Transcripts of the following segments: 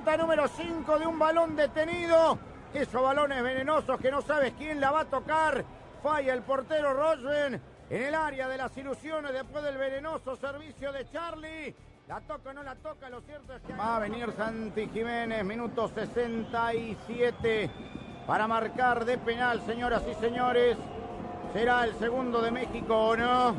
Camiseta número 5 de un balón detenido. Esos balones venenosos que no sabes quién la va a tocar. Falla el portero Rosen en el área de las ilusiones después del venenoso servicio de Charlie. La toca o no la toca, lo cierto es que... Va a venir Santi Jiménez, minuto 67, para marcar de penal, señoras y señores. ¿Será el segundo de México o no?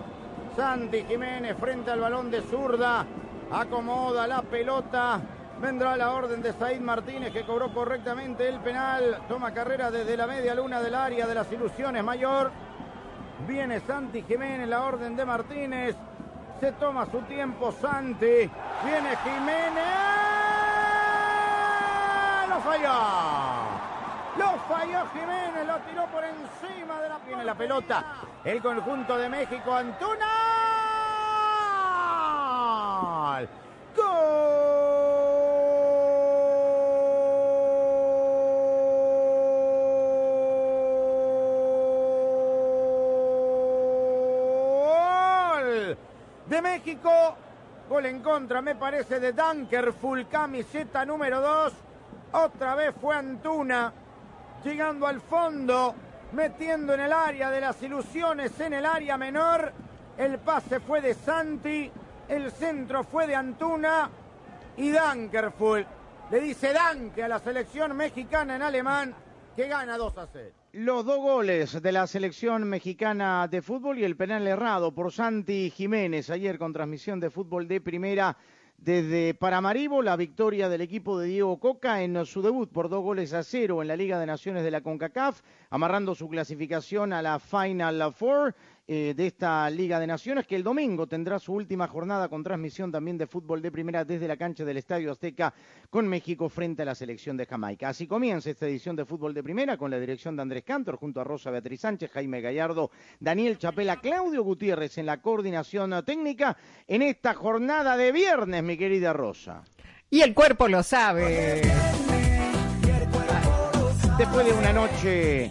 Santi Jiménez frente al balón de zurda. Acomoda la pelota. Vendrá la orden de Said Martínez que cobró correctamente el penal. Toma carrera desde la media luna del área de las ilusiones mayor. Viene Santi Jiménez, la orden de Martínez. Se toma su tiempo Santi. Viene Jiménez. Lo falló. Lo falló Jiménez, lo tiró por encima de la Viene la pelota. El conjunto de México, Antuna. Gol México. Gol en contra, me parece, de Dunkerfull, camiseta número 2. Otra vez fue Antuna, llegando al fondo, metiendo en el área de las ilusiones, en el área menor. El pase fue de Santi, el centro fue de Antuna y Dunkerfull le dice Danke a la selección mexicana en alemán que gana 2 a 0. Los dos goles de la selección mexicana de fútbol y el penal errado por Santi Jiménez ayer con transmisión de fútbol de primera desde Paramaribo, la victoria del equipo de Diego Coca en su debut por dos goles a cero en la Liga de Naciones de la CONCACAF, amarrando su clasificación a la Final Four eh, de esta Liga de Naciones, que el domingo tendrá su última jornada con transmisión también de fútbol de primera desde la cancha del Estadio Azteca con México frente a la selección de Jamaica. Así comienza esta edición de fútbol de primera con la dirección de Andrés Cantor junto a Rosa Beatriz Sánchez, Jaime Gallardo, Daniel Chapela, Claudio Gutiérrez en la coordinación técnica en esta jornada de viernes, mi querida Rosa. Y el cuerpo lo sabe. Después de una noche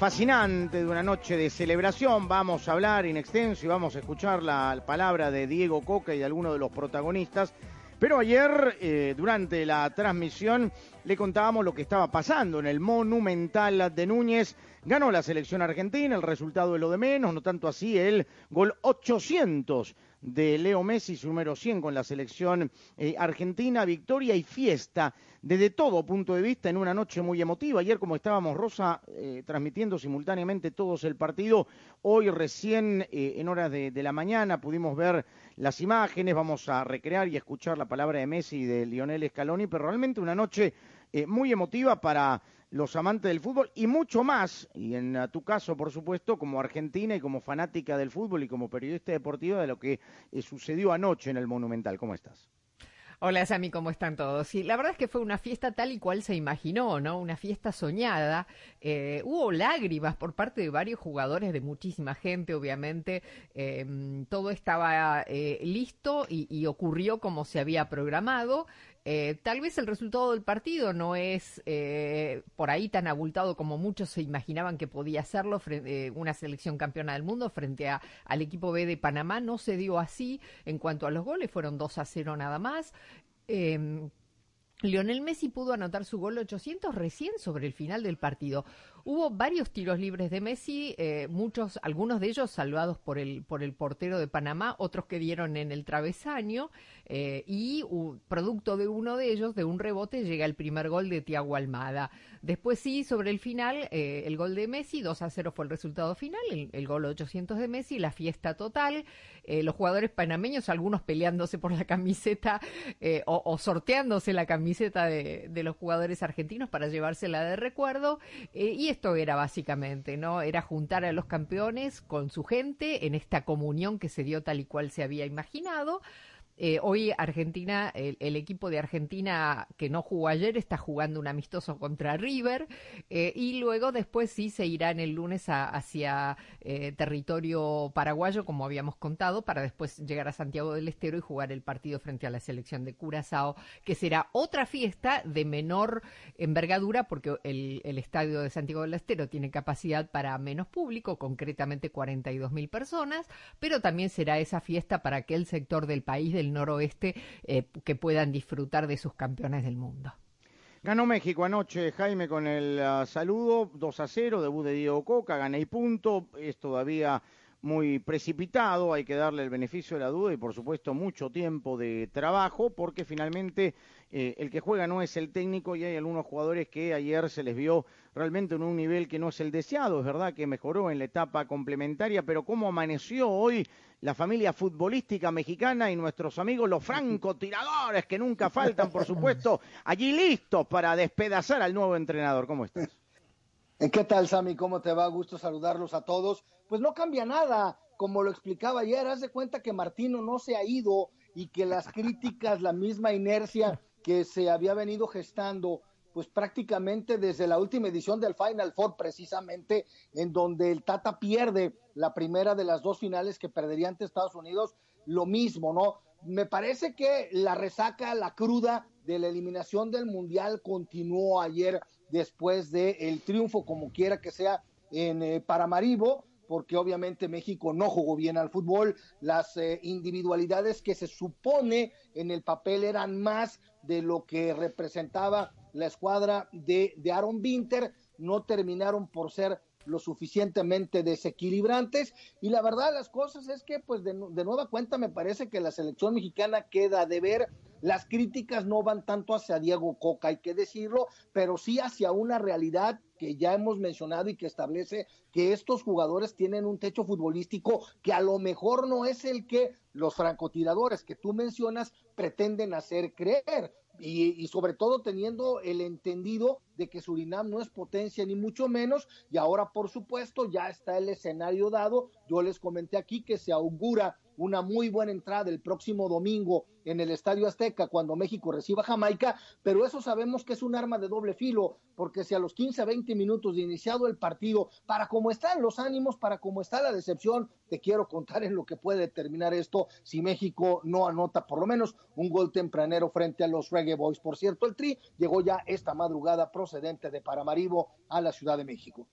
fascinante, de una noche de celebración, vamos a hablar in extenso y vamos a escuchar la palabra de Diego Coca y de algunos de los protagonistas. Pero ayer, eh, durante la transmisión, le contábamos lo que estaba pasando en el Monumental de Núñez. Ganó la selección argentina, el resultado es lo de menos, no tanto así el gol 800 de Leo Messi, su número 100 con la selección eh, argentina, victoria y fiesta desde todo punto de vista en una noche muy emotiva. Ayer como estábamos Rosa eh, transmitiendo simultáneamente todos el partido, hoy recién eh, en horas de, de, la mañana pudimos ver las imágenes, vamos a recrear y escuchar la palabra de Messi y de Lionel Scaloni, pero realmente una noche muy emotiva para los amantes del fútbol y mucho más, y en tu caso, por supuesto, como argentina y como fanática del fútbol y como periodista deportiva de lo que eh, sucedió anoche en el Monumental. ¿Cómo estás? Hola Sami, ¿cómo están todos? Sí, la verdad es que fue una fiesta tal y cual se imaginó, ¿no? Una fiesta soñada. Eh, hubo lágrimas por parte de varios jugadores, de muchísima gente, obviamente. Eh, todo estaba eh, listo y, y, ocurrió como se había programado. Eh, tal vez el resultado del partido no es eh, por ahí tan abultado como muchos se imaginaban que podía serlo eh, una selección campeona del mundo frente a, al equipo B de Panamá. No se dio así en cuanto a los goles, fueron 2 a 0 nada más. Em, Lionel Messi pudo anotar su gol 800 recién sobre el final del partido. Hubo varios tiros libres de Messi, eh, muchos, algunos de ellos salvados por el, por el portero de Panamá, otros que dieron en el travesaño, eh, y producto de uno de ellos, de un rebote, llega el primer gol de Tiago Almada. Después sí, sobre el final, eh, el gol de Messi, 2 a 0 fue el resultado final, el, gol 800 de Messi, la fiesta total, los jugadores panameños, algunos peleándose por la camiseta o, sorteándose la camiseta de, de, los jugadores argentinos para llevársela de recuerdo, y esto era básicamente, ¿no? Era juntar a los campeones con su gente en esta comunión que se dio tal y cual se había imaginado. Eh, hoy Argentina, el, equipo de Argentina que no jugó ayer está jugando un amistoso contra River eh, y luego después sí se irán el lunes hacia eh, territorio paraguayo, como habíamos contado, para después llegar a Santiago del Estero y jugar el partido frente a la selección de Curazao, que será otra fiesta de menor envergadura porque el, el estadio de Santiago del Estero tiene capacidad para menos público, concretamente 42 mil personas, pero también será esa fiesta para aquel sector del país del noroeste eh, que puedan disfrutar de sus campeones del mundo. Ganó México anoche, Jaime, con el ah, saludo, 2 a 0, debut de Diego Coca, gané y punto, es todavía muy precipitado, hay que darle el beneficio de la duda y por supuesto mucho tiempo de trabajo porque finalmente eh, el que juega no es el técnico y hay algunos jugadores que ayer se les vio realmente en un nivel que no es el deseado, es verdad que mejoró en la etapa complementaria, pero cómo amaneció hoy la familia futbolística mexicana y nuestros amigos los francotiradores que nunca faltan, por supuesto, allí listos para despedazar al nuevo entrenador. ¿Cómo estás? ¿Qué tal, Sami? ¿Cómo te va? Gusto saludarlos a todos. Pues no cambia nada, como lo explicaba ayer, haz de cuenta que Martino no se ha ido y que las críticas, la misma inercia que se había venido gestando pues prácticamente desde la última edición del Final Four, precisamente en donde el Tata pierde la primera de las dos finales que perdería ante Estados Unidos, lo mismo, ¿no? Me parece que la resaca, la cruda de la eliminación del Mundial continuó ayer después del el triunfo, como quiera que sea, en eh, Paramaribo, porque obviamente México no jugó bien al fútbol, las eh, individualidades que se supone en el papel eran más de lo que representaba la escuadra de, de Aaron Winter, no terminaron por ser lo suficientemente desequilibrantes. Y la verdad de las cosas es que pues de, de, nueva cuenta me parece que la selección mexicana queda de ver. Las críticas no van tanto hacia Diego Coca hay que decirlo pero sí hacia una realidad que ya hemos mencionado y que establece que estos jugadores tienen un techo futbolístico que a lo mejor no es el que los francotiradores que tú mencionas pretenden hacer creer y, sobre todo teniendo el entendido de que Surinam no es potencia ni mucho menos y ahora por supuesto ya está el escenario dado. Yo les comenté aquí que se augura una muy buena entrada el próximo domingo en el Estadio Azteca cuando México reciba Jamaica, pero eso sabemos que es un arma de doble filo, porque si a los 15 a 20 minutos de iniciado el partido, para cómo están los ánimos, para cómo está la decepción, te quiero contar en lo que puede terminar esto si México no anota por lo menos un gol tempranero frente a los Reggae Boys. Por cierto, el Tri llegó ya esta madrugada procedente de Paramaribo a la Ciudad de México.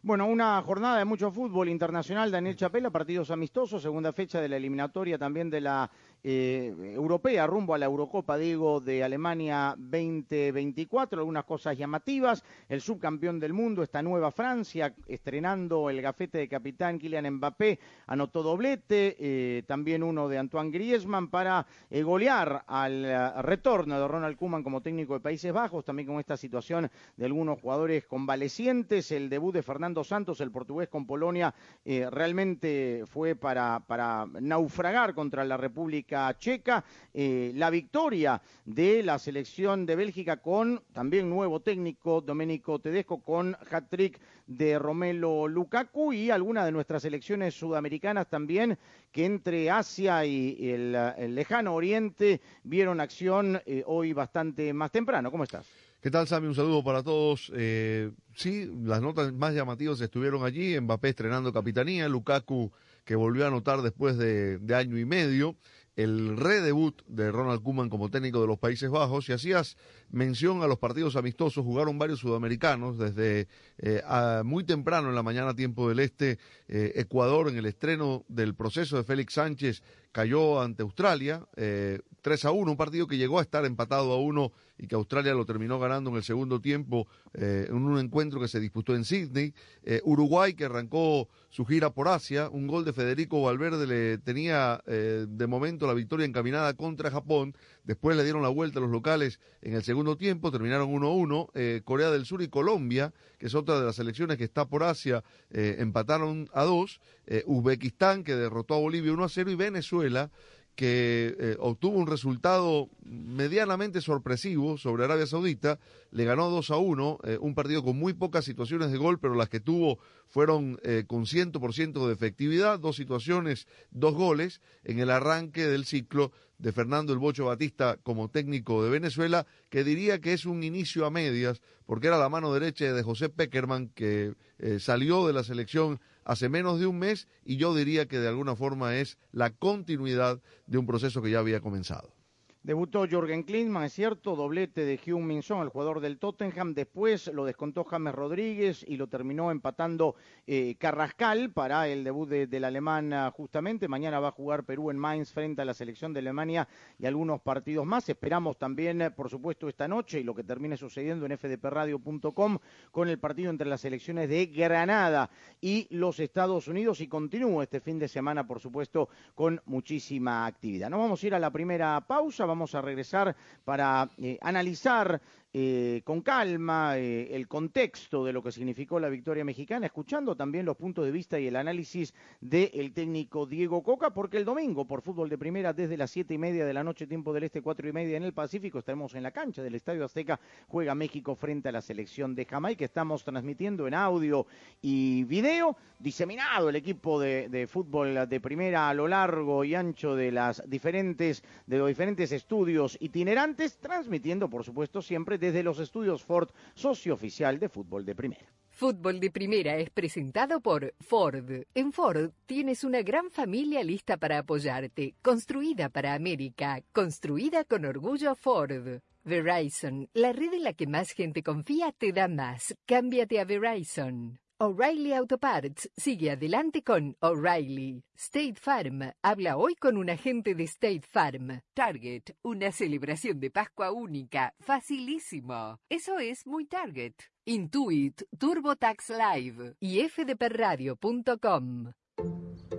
Bueno, una jornada de mucho fútbol internacional, Daniel Chapela, partidos amistosos, segunda fecha de la eliminatoria también de la eh, europea rumbo a la Eurocopa, digo, de Alemania 2024. Algunas cosas llamativas. El subcampeón del mundo, esta nueva Francia, estrenando el gafete de capitán Kylian Mbappé, anotó doblete. Eh, también uno de Antoine Griezmann para eh, golear al retorno de Ronald Koeman como técnico de Países Bajos. También con esta situación de algunos jugadores convalecientes. El debut de Fernando Santos, el portugués con Polonia, realmente fue para, para naufragar contra la República Checa, eh, la victoria de la selección de Bélgica con también nuevo técnico Domenico Tedesco con hat-trick de Romelo Lukaku y algunas de nuestras selecciones sudamericanas también que entre Asia y el, lejano Oriente vieron acción eh, hoy bastante más temprano. ¿Cómo estás? ¿Qué tal, Sammy? Un saludo para todos. Eh, sí, las notas más llamativas estuvieron allí. Mbappé estrenando capitanía, Lukaku que volvió a anotar después de año y medio. el redebut de Ronald Koeman como técnico de los Países Bajos y hacías mención a los partidos amistosos, jugaron varios sudamericanos desde eh, muy temprano en la mañana tiempo del este, eh, Ecuador en el estreno del proceso de Félix Sánchez cayó ante Australia, eh, 3 a 1, un partido que llegó a estar empatado a 1 y que Australia lo terminó ganando en el segundo tiempo eh, en un encuentro que se disputó en Sydney. Eh, Uruguay, que arrancó su gira por Asia, un gol de Federico Valverde le tenía eh, de momento la victoria encaminada contra Japón. Después le dieron la vuelta a los locales en el segundo tiempo, terminaron 1-1. Corea del Sur y Colombia, que es otra de las selecciones que está por Asia, empataron a 2. Uzbekistán, que derrotó a Bolivia 1-0 y Venezuela que eh, obtuvo un resultado medianamente sorpresivo sobre Arabia Saudita, le ganó 2 a 1, eh, un partido con muy pocas situaciones de gol, pero las que tuvo fueron eh, con 100% de efectividad, dos situaciones, dos goles en el arranque del ciclo de Fernando El Bocho Batista como técnico de Venezuela, que diría que es un inicio a medias, porque era la mano derecha de José Peckerman, que salió de la selección hace menos de un mes y yo diría que de alguna forma es la continuidad de un proceso que ya había comenzado. Debutó Jorgen Klinsmann, es cierto, doblete de Hugh Minson, el jugador del Tottenham. Después lo descontó James Rodríguez y lo terminó empatando eh, Carrascal para el debut del alemán ah, justamente. Mañana va a jugar Perú en Mainz frente a la selección de Alemania y algunos partidos más. Esperamos también, eh, por supuesto, esta noche y lo que termine sucediendo en fdpradio.com con el partido entre las selecciones de Granada y los Estados Unidos y continúa este fin de semana, por supuesto, con muchísima actividad. Nos vamos a ir a la primera pausa vamos a regresar para eh, analizar eh, con calma eh, el contexto de lo que significó la victoria mexicana, escuchando también los puntos de vista y el análisis del técnico Diego Coca, porque el domingo por fútbol de primera desde las siete y media de la noche, tiempo del este, cuatro y media en el Pacífico, estaremos en la cancha del Estadio Azteca, juega México frente a la selección de Jamaica, estamos transmitiendo en audio y video, diseminado el equipo de, de fútbol de primera a lo largo y ancho de las diferentes, de los diferentes estudios itinerantes, transmitiendo por supuesto siempre desde los estudios Ford, socio oficial de fútbol de primera. Fútbol de Primera es presentado por Ford. En Ford tienes una gran familia lista para apoyarte, construida para América, construida con orgullo Ford. Verizon, la red en la que más gente confía, te da más. Cámbiate a Verizon. O'Reilly Auto Parts sigue adelante con O'Reilly. State Farm habla hoy con un agente de State Farm. Target, una celebración de Pascua única, facilísimo. Eso es muy Target. Intuit, TurboTax Live y fdperradio.com.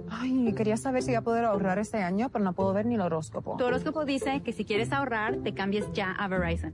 Ay, quería saber si voy a poder ahorrar este año, pero no puedo ver ni el horóscopo. Tu horóscopo dice que si quieres ahorrar, te cambies ya a Verizon.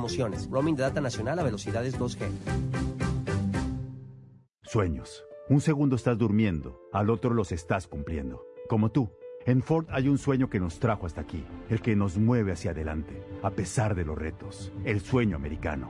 Roaming de data nacional a velocidades 2G. Sueños. Un segundo estás durmiendo, al otro los estás cumpliendo. Como tú. En Ford hay un sueño que nos trajo hasta aquí, el que nos mueve hacia adelante, a pesar de los retos, el sueño americano.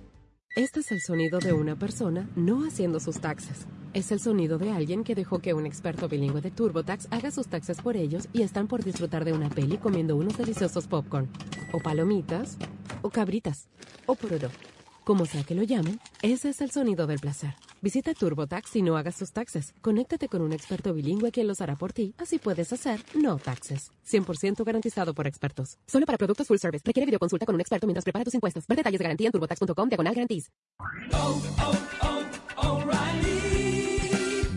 Este es el sonido de una persona no haciendo sus taxes. Es el sonido de alguien que dejó que un experto bilingüe de TurboTax haga sus taxes por ellos y están por disfrutar de una peli comiendo unos deliciosos popcorn, o palomitas, o cabritas, o poroto. Como sea que lo llamen, ese es el sonido del placer. Visita TurboTax y no hagas tus taxes. Conéctate con un experto bilingüe quien los hará por ti, así puedes hacer no taxes. 100% garantizado por expertos. Solo para productos full service. Requiere videoconsulta con un experto mientras prepara tus impuestos. Ver detalles de garantía en turbotax.com diagonal garantís. Oh, oh, oh,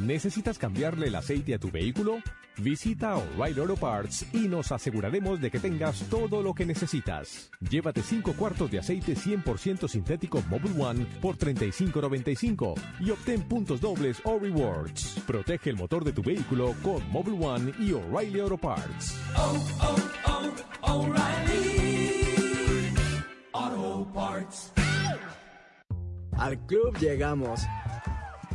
¿Necesitas cambiarle el aceite a tu vehículo? Visita O'Reilly Auto Parts y nos aseguraremos de que tengas todo lo que necesitas. Llévate 5 cuartos de aceite 100% sintético Mobile One por $35.95 y obtén puntos dobles o rewards. Protege el motor de tu vehículo con Mobile One y O'Reilly Auto Parts. Oh, oh, oh, O'Reilly Auto Parts. Al club llegamos.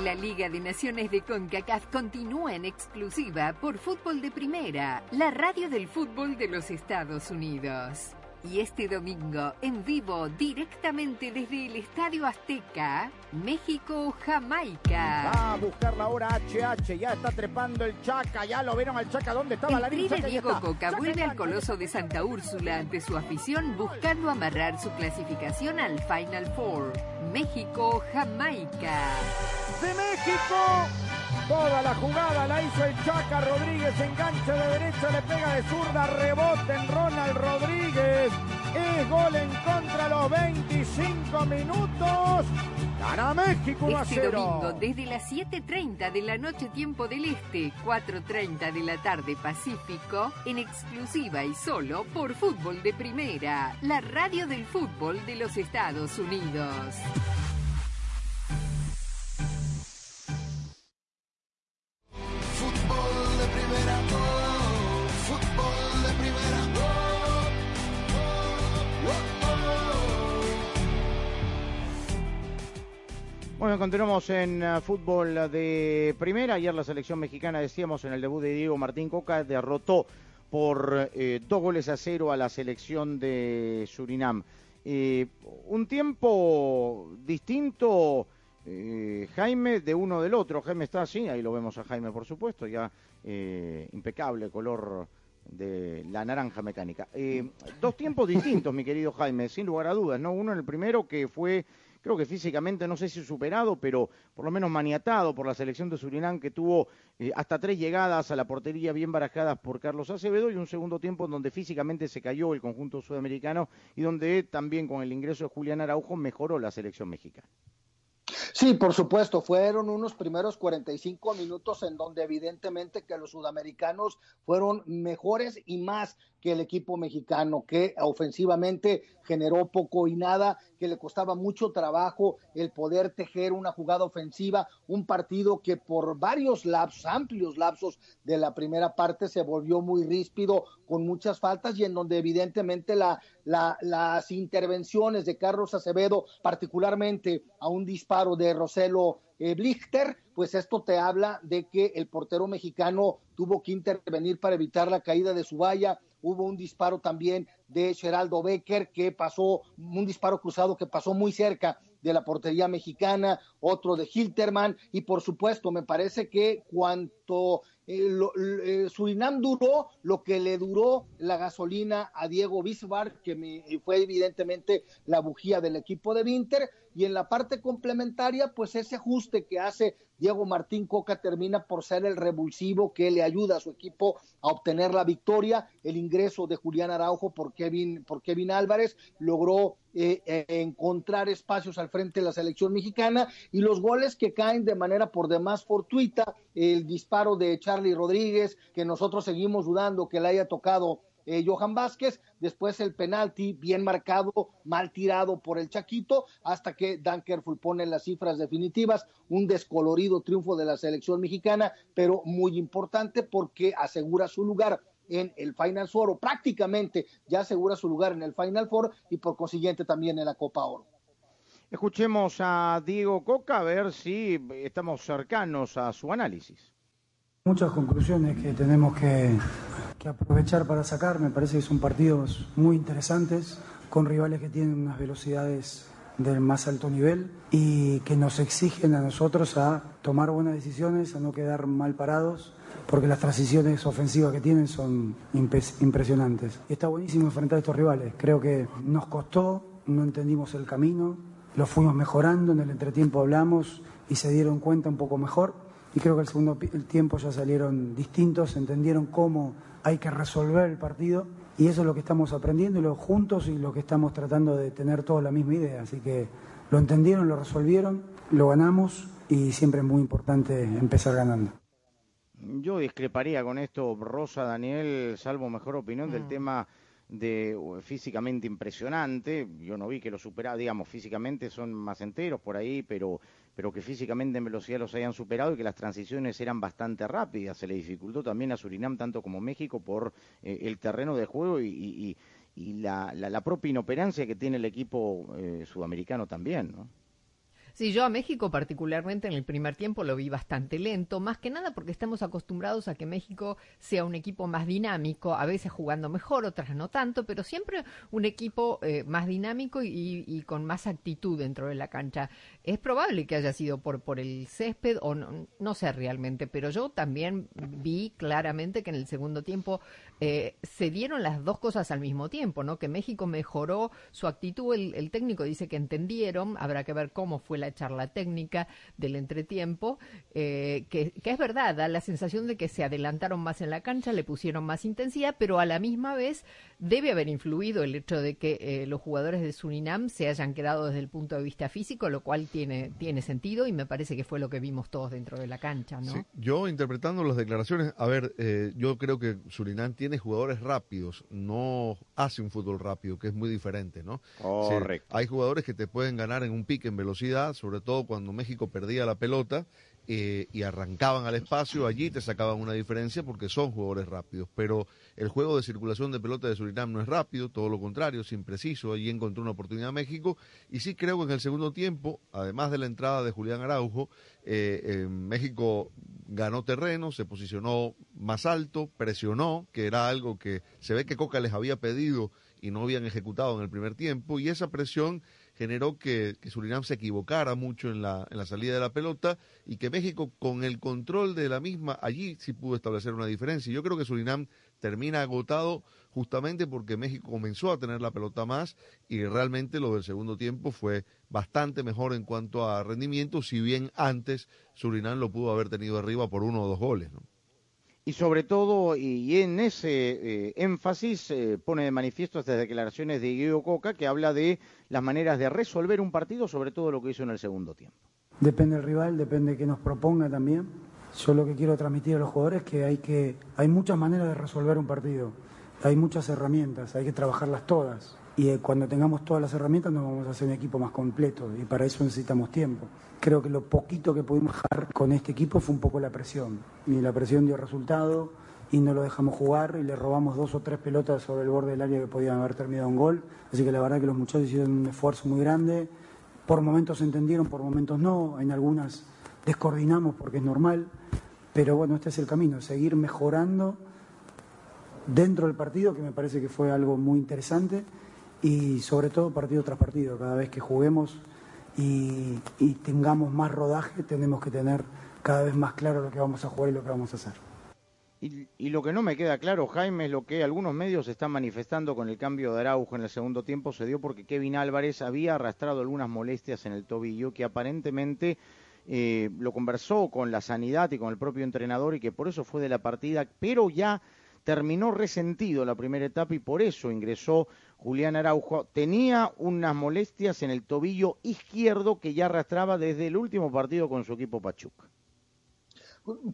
La Liga de Naciones de CONCACAF continúa en exclusiva por Fútbol de Primera, la radio del fútbol de los Estados Unidos. Y este domingo, en vivo, directamente desde el Estadio Azteca, México-Jamaica. Va a buscar la hora HH, ya está trepando el Chaca, ya lo vieron al Chaca, ¿dónde estaba la Escribe Chaca? Ahí Diego está. Coca Chaca vuelve al la- Coloso de Santa Úrsula ante su afición buscando amarrar su clasificación al Final Four. México-Jamaica. de México. Toda la jugada la hizo el Chaca Rodríguez, enganche de derecha, le pega de zurda, rebote en Ronald Rodríguez. Es gol en contra a los 25 minutos. Gana México 1 a Este 0. domingo desde las 7.30 de la noche tiempo del Este, 4.30 de la tarde Pacífico, en exclusiva y solo por Fútbol de Primera, la radio del fútbol de los Estados Unidos. Continuamos en eh, fútbol de primera. Ayer la selección mexicana, decíamos, en el debut de Diego Martín Coca, derrotó por eh, dos goles a cero a la selección de Surinam. Eh, un tiempo distinto, Jaime, de uno del otro. Jaime está así, ahí lo vemos a Jaime, por supuesto, ya impecable color de la naranja mecánica. Dos tiempos distintos, mi querido Jaime, sin lugar a dudas, ¿no? Uno en el primero que fue creo que físicamente, no sé si superado, pero por lo menos maniatado por la selección de Surinam, que tuvo eh, hasta tres llegadas a la portería bien barajadas por Carlos Acevedo, y un segundo tiempo en donde físicamente se cayó el conjunto sudamericano y donde también con el ingreso de Julián Araujo mejoró la selección mexicana. Sí, por supuesto, fueron unos primeros 45 minutos en donde evidentemente que los sudamericanos fueron mejores y más que el equipo mexicano, que ofensivamente generó poco y nada, que le costaba mucho trabajo el poder tejer una jugada ofensiva, un partido que por varios lapsos, amplios lapsos de la primera parte se volvió muy ríspido, con muchas faltas y en donde evidentemente la, la, las intervenciones de Carlos Acevedo, particularmente a un disparo de Roselo eh, Blichter, pues esto te habla de que el portero mexicano tuvo que intervenir para evitar la caída de su valla. Hubo un disparo también de Geraldo Becker que pasó, un disparo cruzado que pasó muy cerca de la portería mexicana, otro de Hilterman y por supuesto me parece que cuanto eh, lo, eh, Surinam duró lo que le duró la gasolina a Diego Bismarck, que me, fue evidentemente la bujía del equipo de Winter, y en la parte complementaria, pues ese ajuste que hace Diego Martín Coca termina por ser el revulsivo que le ayuda a su equipo a obtener la victoria, el ingreso de Julián Araujo por Kevin, por Kevin Álvarez logró eh, eh, encontrar espacios al frente de la selección mexicana y los goles que caen de manera por demás fortuita, el disparo de Charlie Rodríguez, que nosotros seguimos dudando que le haya tocado eh, Johan Vázquez, después el penalti bien marcado, mal tirado por el Chaquito, hasta que Dan pone las cifras definitivas, un descolorido triunfo de la selección mexicana, pero muy importante porque asegura su lugar en el Final Four, prácticamente ya asegura su lugar en el Final Four y por consiguiente también en la Copa Oro. Escuchemos a Diego Coca a ver si estamos cercanos a su análisis. Muchas conclusiones que tenemos que, aprovechar para sacar. Me parece que son partidos muy interesantes, con rivales que tienen unas velocidades del más alto nivel y que nos exigen a nosotros a tomar buenas decisiones, a no quedar mal parados porque las transiciones ofensivas que tienen son impresionantes. Y está buenísimo enfrentar a estos rivales. Creo que nos costó, no entendimos el camino, lo fuimos mejorando, en el entretiempo hablamos y se dieron cuenta un poco mejor. Y creo que el segundo tiempo ya salieron distintos, entendieron cómo hay que resolver el partido. Y eso es lo que estamos aprendiendo juntos y lo que estamos tratando de tener todos la misma idea. Así que lo entendieron, lo resolvieron, lo ganamos y siempre es muy importante empezar ganando. Yo discreparía con esto, Rosa, Daniel, salvo mejor opinión del mm. tema de físicamente impresionante. Yo no vi que lo superara, digamos, físicamente son más enteros por ahí, pero, pero que físicamente en velocidad los hayan superado y que las transiciones eran bastante rápidas. Se le dificultó también a Surinam, tanto como México, por eh, el terreno de juego y, la, la, propia inoperancia que tiene el equipo eh, sudamericano también, ¿no? Sí, yo a México particularmente en el primer tiempo lo vi bastante lento, más que nada porque estamos acostumbrados a que México sea un equipo más dinámico, a veces jugando mejor, otras no tanto, pero siempre un equipo eh, más dinámico y, con más actitud dentro de la cancha. Es probable que haya sido por, por el césped o no, no sé realmente, pero yo también vi claramente que en el segundo tiempo eh, se dieron las dos cosas al mismo tiempo, ¿no? Que México mejoró su actitud, el, técnico dice que entendieron, habrá que ver cómo fue la charla técnica del entretiempo, eh, que, es verdad, da la sensación de que se adelantaron más en la cancha, le pusieron más intensidad, pero a la misma vez debe haber influido el hecho de que eh, los jugadores de Surinam se hayan quedado desde el punto de vista físico, lo cual tiene, tiene sentido y me parece que fue lo que vimos todos dentro de la cancha, ¿no? yo interpretando las declaraciones, a ver, yo creo que Surinam tiene tiene jugadores rápidos, no hace un fútbol rápido, que es muy diferente, ¿no? Correcto. hay jugadores que te pueden ganar en un pique en velocidad, sobre todo cuando México perdía la pelota eh, y arrancaban al espacio, allí te sacaban una diferencia porque son jugadores rápidos. Pero el juego de circulación de pelota de Surinam no es rápido, todo lo contrario, es impreciso. Allí encontró una oportunidad México. Y sí creo que en el segundo tiempo, además de la entrada de Julián Araujo, eh, México ganó terreno, se posicionó más alto, presionó, que era algo que se ve que Coca les había pedido y no habían ejecutado en el primer tiempo. Y esa presión generó que, Surinam se equivocara mucho en la, en la salida de la pelota y que México con el control de la misma allí sí pudo establecer una diferencia. Yo creo que Surinam termina agotado justamente porque México comenzó a tener la pelota más y realmente lo del segundo tiempo fue bastante mejor en cuanto a rendimiento, si bien antes Surinam lo pudo haber tenido arriba por uno o dos goles. ¿no? Y sobre todo, y en ese eh, énfasis, eh, pone de manifiesto estas declaraciones de Guido Coca, que habla de las maneras de resolver un partido, sobre todo lo que hizo en el segundo tiempo. Depende del rival, depende de que nos proponga también. Yo lo que quiero transmitir a los jugadores es que hay, que hay muchas maneras de resolver un partido, hay muchas herramientas, hay que trabajarlas todas. Y eh, cuando tengamos todas las herramientas nos vamos a hacer un equipo más completo y para eso necesitamos tiempo. Creo que lo poquito que pudimos dejar con este equipo fue un poco la presión. Y la presión dio resultado y no lo dejamos jugar y le robamos dos o tres pelotas sobre el borde del área que podían haber terminado un gol. Así que la verdad que los muchachos hicieron un esfuerzo muy grande. Por momentos entendieron, por momentos no. En algunas descoordinamos porque es normal. Pero bueno, este es el camino, seguir mejorando dentro del partido, que me parece que fue algo muy interesante y sobre todo partido tras partido. Cada vez que juguemos y, tengamos más rodaje, tenemos que tener cada vez más claro lo que vamos a jugar y lo que vamos a hacer. Y, y, lo que no me queda claro, Jaime, es lo que algunos medios están manifestando con el cambio de Araujo en el segundo tiempo se dio porque Kevin Álvarez había arrastrado algunas molestias en el tobillo que aparentemente eh, lo conversó con la sanidad y con el propio entrenador y que por eso fue de la partida, pero ya terminó resentido la primera etapa y por eso ingresó Julián Araujo. Tenía unas molestias en el tobillo izquierdo que ya arrastraba desde el último partido con su equipo Pachuca.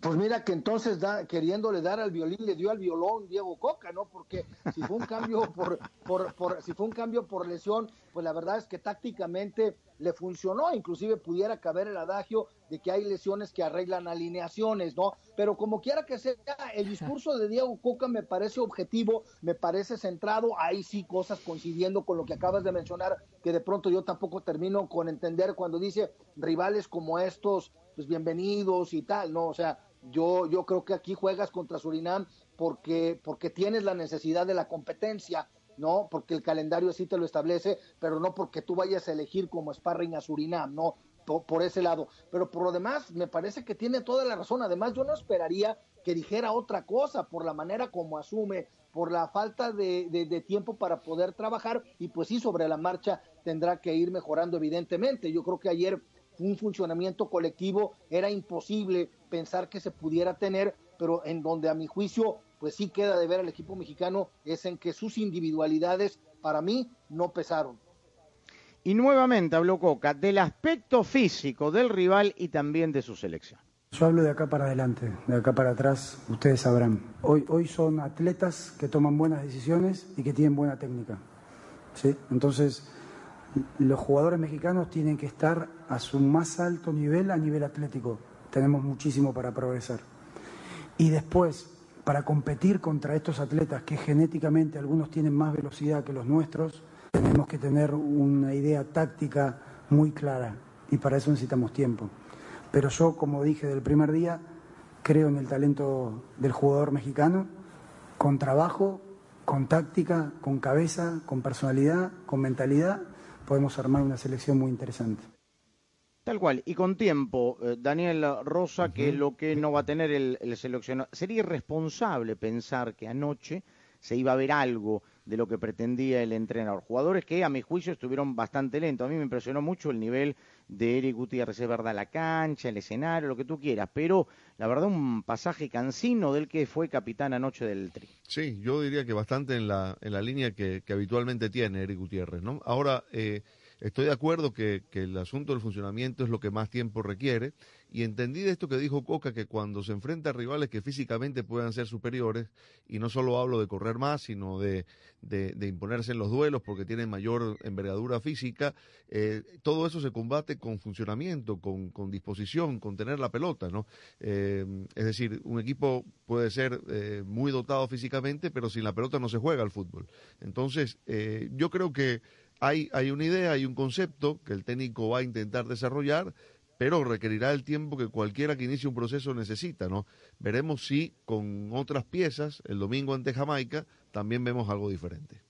Pues mira que entonces queriéndole dar al violín le dio al violón Diego Coca, ¿no? Porque si fue un cambio por, por, por, si fue un cambio por lesión, pues la verdad es que tácticamente le funcionó, inclusive pudiera caber el adagio de que hay lesiones que arreglan alineaciones, ¿no? Pero como quiera que sea, el discurso de Diego Coca me parece objetivo, me parece centrado, hay sí cosas coincidiendo con lo que acabas de mencionar, que de pronto yo tampoco termino con entender cuando dice rivales como estos pues bienvenidos y tal, ¿no? O sea, yo, yo creo que aquí juegas contra Surinam porque, porque tienes la necesidad de la competencia, ¿no? Porque el calendario así te lo establece, pero no porque tú vayas a elegir como sparring a Surinam, ¿no? por, ese lado. Pero por lo demás, me parece que tiene toda la razón. Además, yo no esperaría que dijera otra cosa por la manera como asume, por la falta de, de, tiempo para poder trabajar y pues sí, sobre la marcha tendrá que ir mejorando evidentemente. Yo creo que ayer un funcionamiento colectivo era imposible pensar que se pudiera tener, pero en donde a mi juicio pues sí queda de ver al equipo mexicano es en que sus individualidades para mí no pesaron. Y nuevamente habló Coca del aspecto físico del rival y también de su selección. Yo hablo de acá para adelante, de acá para atrás, ustedes sabrán. Hoy, hoy son atletas que toman buenas decisiones y que tienen buena técnica. ¿sí? Entonces, los jugadores mexicanos tienen que estar a su más alto nivel a nivel atlético. Tenemos muchísimo para progresar. Y después, para competir contra estos atletas que genéticamente algunos tienen más velocidad que los nuestros, tenemos que tener una idea táctica muy clara y para eso necesitamos tiempo. Pero yo, como dije del primer día, creo en el talento del jugador mexicano, con trabajo, con táctica, con cabeza, con personalidad, con mentalidad, podemos armar una selección muy interesante. Tal cual, y con tiempo, eh, Daniel Rosa, uh -huh. que es lo que no va a tener el, el seleccionado. Sería irresponsable pensar que anoche se iba a ver algo de lo que pretendía el entrenador. Jugadores que a mi juicio estuvieron bastante lentos. A mí me impresionó mucho el nivel de Eric Gutiérrez, es verdad, la cancha, el escenario, lo que tú quieras, pero la verdad un pasaje cansino del que fue capitán anoche del Tri. Sí, yo diría que bastante en la, en la línea que, que habitualmente tiene Eric Gutiérrez, ¿no? Ahora, eh, estoy de acuerdo que, que el asunto del funcionamiento es lo que más tiempo requiere y entendí de esto que dijo Coca que cuando se enfrenta a rivales que físicamente puedan ser superiores, y no solo hablo de correr más, sino de, de, imponerse en los duelos porque tienen mayor envergadura física, eh, todo eso se combate con funcionamiento, con, con, disposición, con tener la pelota, ¿no? Eh, es decir, un equipo puede ser eh, muy dotado físicamente, pero sin la pelota no se juega al fútbol. Entonces, eh, yo creo que hay, hay una idea, hay un concepto que el técnico va a intentar desarrollar, pero requerirá el tiempo que cualquiera que inicie un proceso necesita, ¿no? Veremos si con otras piezas, el domingo ante Jamaica, también vemos algo diferente.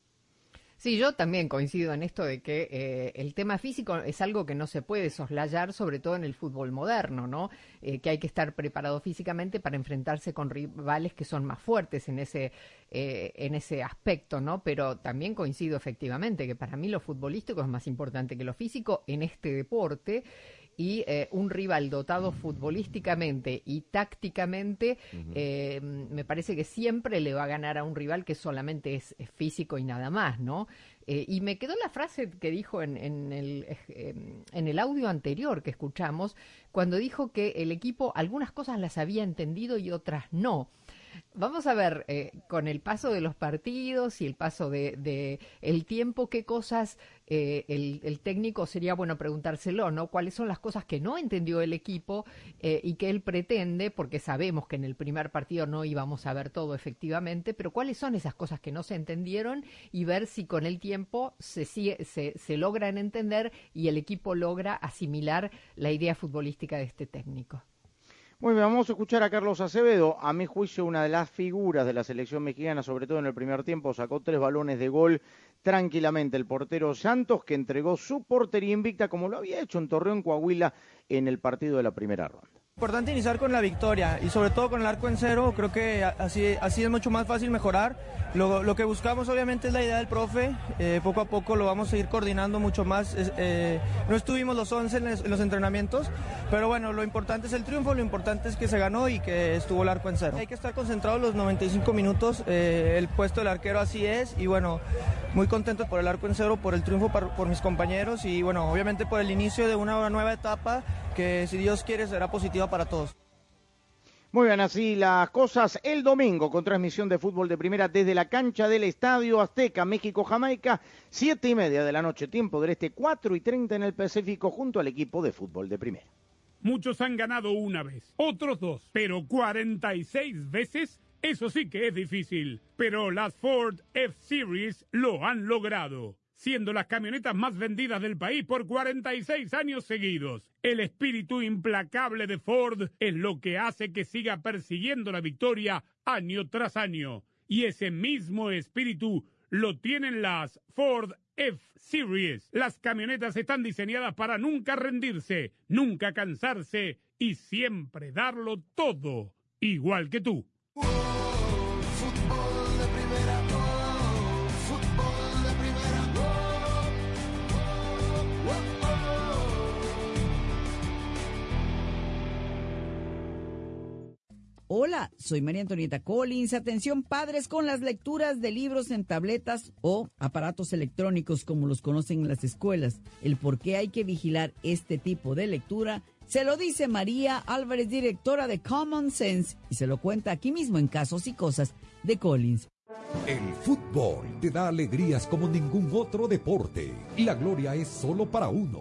Sí, yo también coincido en esto de que eh, el tema físico es algo que no se puede soslayar, sobre todo en el fútbol moderno, ¿no? Eh, que hay que estar preparado físicamente para enfrentarse con rivales que son más fuertes en ese, eh, en ese aspecto, ¿no? Pero también coincido efectivamente que para mí lo futbolístico es más importante que lo físico en este deporte y eh, un rival dotado futbolísticamente y tácticamente, uh -huh. eh, me parece que siempre le va a ganar a un rival que solamente es, es físico y nada más, ¿no? Eh, y me quedó la frase que dijo en, en, el, eh, en el audio anterior que escuchamos, cuando dijo que el equipo algunas cosas las había entendido y otras no. Vamos a ver, eh, con el paso de los partidos y el paso de, de el tiempo, qué cosas eh, el, técnico sería bueno preguntárselo, ¿no? ¿Cuáles son las cosas que no entendió el equipo eh, y que él pretende, porque sabemos que en el primer partido no íbamos a ver todo efectivamente, pero cuáles son esas cosas que no se entendieron y ver si con el tiempo se, se, se logran entender y el equipo logra asimilar la idea futbolística de este técnico. Muy bien, vamos a escuchar a Carlos Acevedo. A mi juicio, una de las figuras de la selección mexicana, sobre todo en el primer tiempo, sacó tres balones de gol tranquilamente. El portero Santos, que entregó su portería invicta, como lo había hecho en Torreón, Coahuila, en el partido de la primera ronda. Importante iniciar con la victoria y sobre todo con el arco en cero, creo que así, así es mucho más fácil mejorar. Lo, lo que buscamos obviamente es la idea del profe, eh, poco a poco lo vamos a ir coordinando mucho más. Eh, no estuvimos los 11 en, en, los entrenamientos, pero bueno, lo importante es el triunfo, lo importante es que se ganó y que estuvo el arco en cero. Hay que estar concentrados los 95 minutos, eh, el puesto del arquero así es y bueno, muy contento por el arco en cero, por el triunfo, por, por mis compañeros y bueno, obviamente por el inicio de una nueva etapa que si Dios quiere será positiva para todos. Muy bien, así las cosas el domingo con transmisión de fútbol de primera desde la cancha del Estadio Azteca, México-Jamaica, siete y media de la noche, tiempo del este, cuatro y treinta en el Pacífico junto al equipo de fútbol de primera. Muchos han ganado una vez, otros dos, pero 46 veces, eso sí que es difícil. Pero las Ford F-Series lo han logrado siendo las camionetas más vendidas del país por 46 años seguidos. El espíritu implacable de Ford es lo que hace que siga persiguiendo la victoria año tras año. Y ese mismo espíritu lo tienen las Ford F-Series. Las camionetas están diseñadas para nunca rendirse, nunca cansarse y siempre darlo todo, igual que tú. Hola, soy María Antonieta Collins. Atención padres con las lecturas de libros en tabletas o aparatos electrónicos como los conocen en las escuelas. El por qué hay que vigilar este tipo de lectura se lo dice María Álvarez, directora de Common Sense, y se lo cuenta aquí mismo en Casos y Cosas de Collins. El fútbol te da alegrías como ningún otro deporte. La gloria es solo para uno,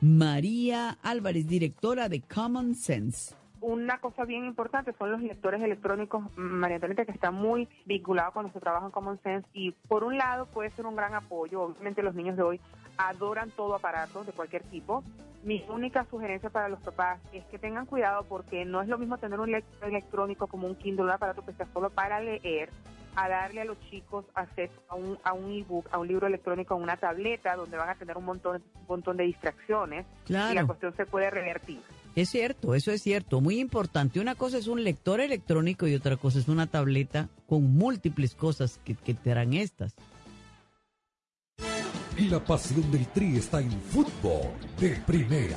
María Álvarez, directora de Common Sense. Una cosa bien importante son los lectores electrónicos, María Antonieta, que está muy vinculado con nuestro trabajo en Common Sense. Y por un lado puede ser un gran apoyo, obviamente los niños de hoy adoran todo aparato de cualquier tipo. Mi única sugerencia para los papás es que tengan cuidado porque no es lo mismo tener un lector electrónico como un Kindle, un aparato que sea solo para leer, a darle a los chicos acceso a un, a un ebook, a un libro electrónico, a una tableta donde van a tener un montón, un montón de distracciones y la cuestión se puede revertir. Es cierto, eso es cierto, muy importante. Una cosa es un lector electrónico y otra cosa es una tableta con múltiples cosas que, que te harán estas. La pasión del Tri está en fútbol de primera,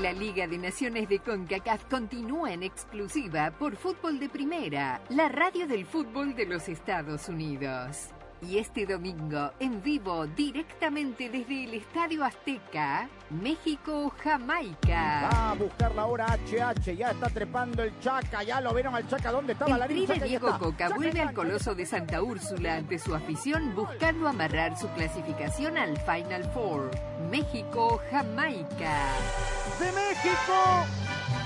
La Liga de Naciones de CONCACAF continúa en exclusiva por Fútbol de Primera, la radio del fútbol de los Estados Unidos. Y este domingo, en vivo, directamente desde el Estadio Azteca, México-Jamaica. Va a buscar la hora HH, ya está trepando el Chaca, ya lo vieron al Chaca, ¿dónde estaba el la tri de Diego. Coca Chaca vuelve al Coloso de Santa Úrsula ante su afición buscando amarrar su clasificación al Final Four. México-Jamaica. de México.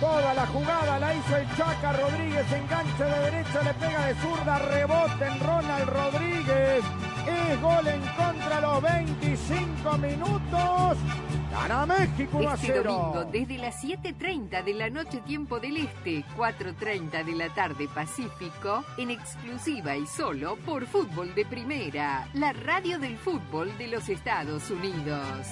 Toda la jugada la hizo el Chaca Rodríguez, enganche de derecha, le pega de zurda, rebote en Ronald Rodríguez. Es gol en contra los 25 minutos. Gana México 1 a Este 0. domingo, desde las 7.30 de la noche tiempo del Este, 4.30 de la tarde Pacífico, en exclusiva y solo por Fútbol de Primera, la radio del fútbol de los Estados Unidos.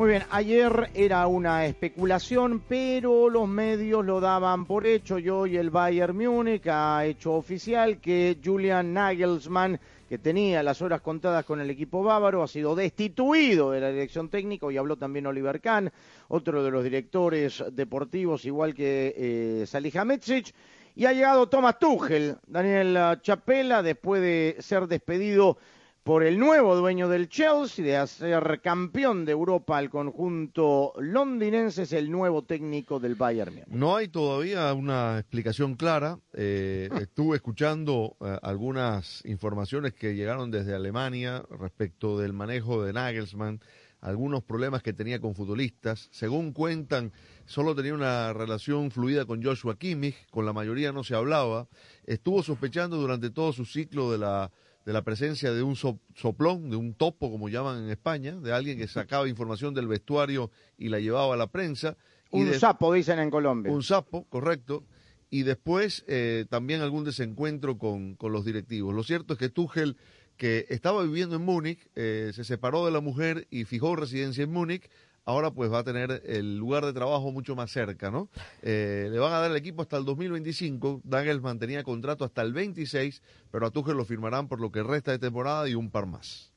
Muy bien, ayer era una especulación, pero los medios lo daban por hecho. Y hoy el Bayern Múnich ha hecho oficial que Julian Nagelsmann, que tenía las horas contadas con el equipo bávaro, ha sido destituido de la dirección técnica. Y habló también Oliver Kahn, otro de los directores deportivos, igual que eh, Salihamidzic. Y ha llegado Thomas Tuchel, Daniel Chapela, después de ser despedido por el nuevo dueño del Chelsea, de hacer campeón de Europa al conjunto londinense, es el nuevo técnico del Bayern Múnich. No hay todavía una explicación clara. Eh, estuve escuchando eh, algunas informaciones que llegaron desde Alemania respecto del manejo de Nagelsmann, algunos problemas que tenía con futbolistas. Según cuentan, solo tenía una relación fluida con Joshua Kimmich, con la mayoría no se hablaba. Estuvo sospechando durante todo su ciclo de la de la presencia de un soplón, de un topo, como llaman en España, de alguien que sacaba información del vestuario y la llevaba a la prensa. Un sapo, dicen en Colombia. Un sapo, correcto. Y después eh, también algún desencuentro con, con, los directivos. Lo cierto es que Tuchel, que estaba viviendo en Múnich, eh, se separó de la mujer y fijó residencia en Múnich, ahora pues va a tener el lugar de trabajo mucho más cerca, ¿no? Eh, le van a dar el equipo hasta el 2025, Daniels tenía contrato hasta el 26, pero a Tuchel lo firmarán por lo que resta de temporada y un par más.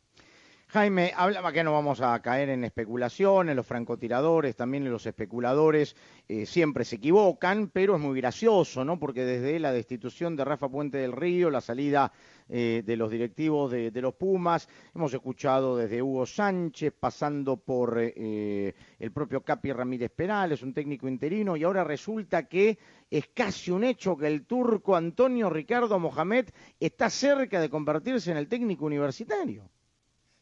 Jaime, hablaba que no vamos a caer en especulaciones, los francotiradores, también los especuladores eh, siempre se equivocan, pero es muy gracioso, ¿no? Porque desde la destitución de Rafa Puente del Río, la salida eh, de los directivos de, los Pumas, hemos escuchado desde Hugo Sánchez, pasando por eh, el propio Capi Ramírez Perales, un técnico interino, y ahora resulta que es casi un hecho que el turco Antonio Ricardo Mohamed está cerca de convertirse en el técnico universitario.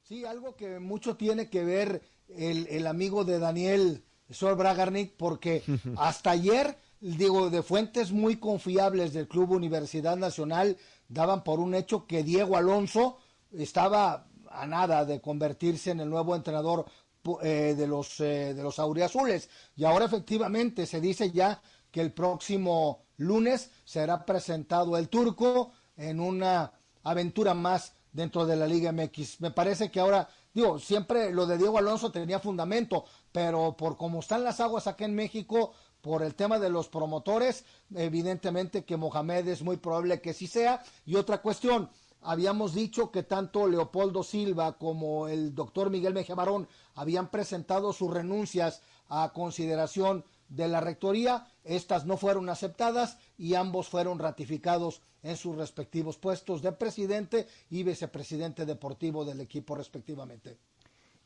Sí, algo que mucho tiene que ver el, amigo de Daniel Sol Bragarnik, porque hasta ayer, digo, de fuentes muy confiables del Club Universidad Nacional, daban por un hecho que Diego Alonso estaba a nada de convertirse en el nuevo entrenador eh, de los eh, de los auriazules. Y ahora efectivamente se dice ya que el próximo lunes será presentado el turco en una aventura más dentro de la Liga MX. Me parece que ahora, digo, siempre lo de Diego Alonso tenía fundamento, pero por cómo están las aguas acá en México, por el tema de los promotores, evidentemente que Mohamed es muy probable que sí sea. Y otra cuestión, habíamos dicho que tanto Leopoldo Silva como el doctor Miguel Mejía Barón habían presentado sus renuncias a consideración de la rectoría, estas no fueron aceptadas y ambos fueron ratificados en sus respectivos puestos de presidente y vicepresidente deportivo del equipo respectivamente.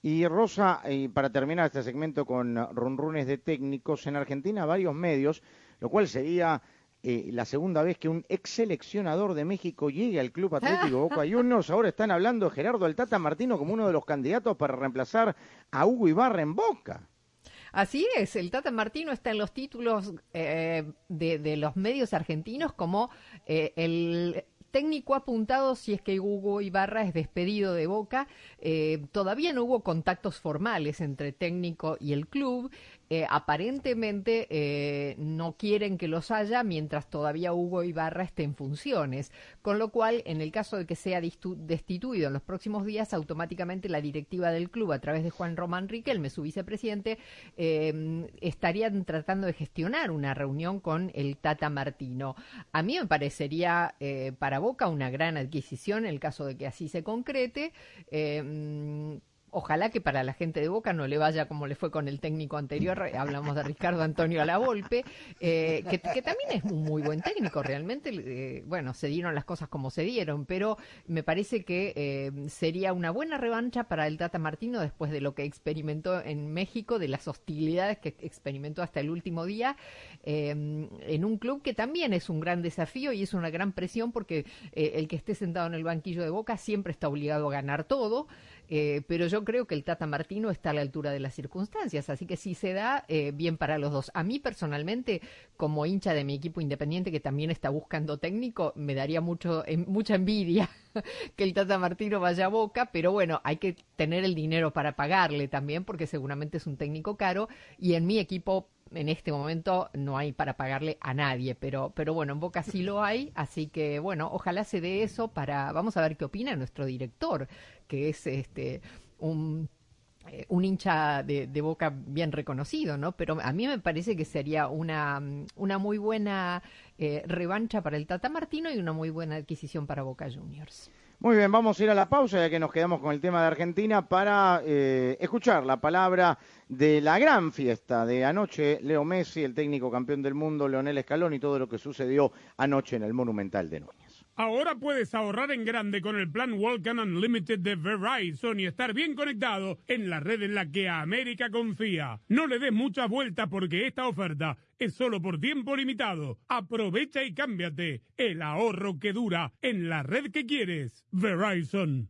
Y Rosa, y para terminar este segmento con runrunes de técnicos, en Argentina varios medios, lo cual sería eh, la segunda vez que un ex seleccionador de México llegue al Club Atlético Boca Juniors. Ahora están hablando de Gerardo Altata Martino como uno de los candidatos para reemplazar a Hugo Ibarra en Boca. Así es, el Tata Martino está en los títulos eh, de, los medios argentinos como eh, el técnico apuntado si es que Hugo Ibarra es despedido de Boca. Eh, todavía no hubo contactos formales entre técnico y el club. Eh, aparentemente eh, no quieren que los haya mientras todavía Hugo Ibarra esté en funciones, con lo cual, en el caso de que sea destituido en los próximos días, automáticamente la directiva del club, a través de Juan Román Riquelme, su vicepresidente, eh, estarían tratando de gestionar una reunión con el Tata Martino. A mí me parecería para Boca una gran adquisición en el caso de que así se concrete. Ojalá que para la gente de Boca no le vaya como le fue con el técnico anterior, eh, hablamos de Ricardo Antonio Alavolpe, eh, que, que, también es un muy buen técnico, realmente, eh, bueno, se dieron las cosas como se dieron, pero me parece que eh, sería una buena revancha para el Tata Martino después de lo que experimentó en México, de las hostilidades que experimentó hasta el último día, en un club que también es un gran desafío y es una gran presión porque el que esté sentado en el banquillo de Boca siempre está obligado a ganar todo. Eh, pero yo creo que el Tata Martino está a la altura de las circunstancias, así que si se da, eh, bien para los dos. A mí personalmente, como hincha de mi equipo independiente que también está buscando técnico, me daría mucho, mucha envidia que el Tata Martino vaya a Boca, pero bueno, hay que tener el dinero para pagarle también, porque seguramente es un técnico caro, y en mi equipo en este momento no hay para pagarle a nadie, pero, pero bueno, en Boca sí lo hay, así que bueno, ojalá se dé eso para, vamos a ver qué opina nuestro director, que es este un eh, un hincha de, Boca bien reconocido, ¿no? Pero a mí me parece que sería una, una muy buena eh, revancha para el Tata Martino y una muy buena adquisición para Boca Juniors. Muy bien, vamos a ir a la pausa ya que nos quedamos con el tema de Argentina para eh, escuchar la palabra de la gran fiesta de anoche, Leo Messi, el técnico campeón del mundo, Leonel Escalón y todo lo que sucedió anoche en el Monumental de Núñez. Ahora puedes ahorrar en grande con el plan Walkan Unlimited de Verizon y estar bien conectado en la red en la que América confía. No le des muchas vueltas porque esta oferta es solo por tiempo limitado. Aprovecha y cámbiate el ahorro que dura en la red que quieres. Verizon.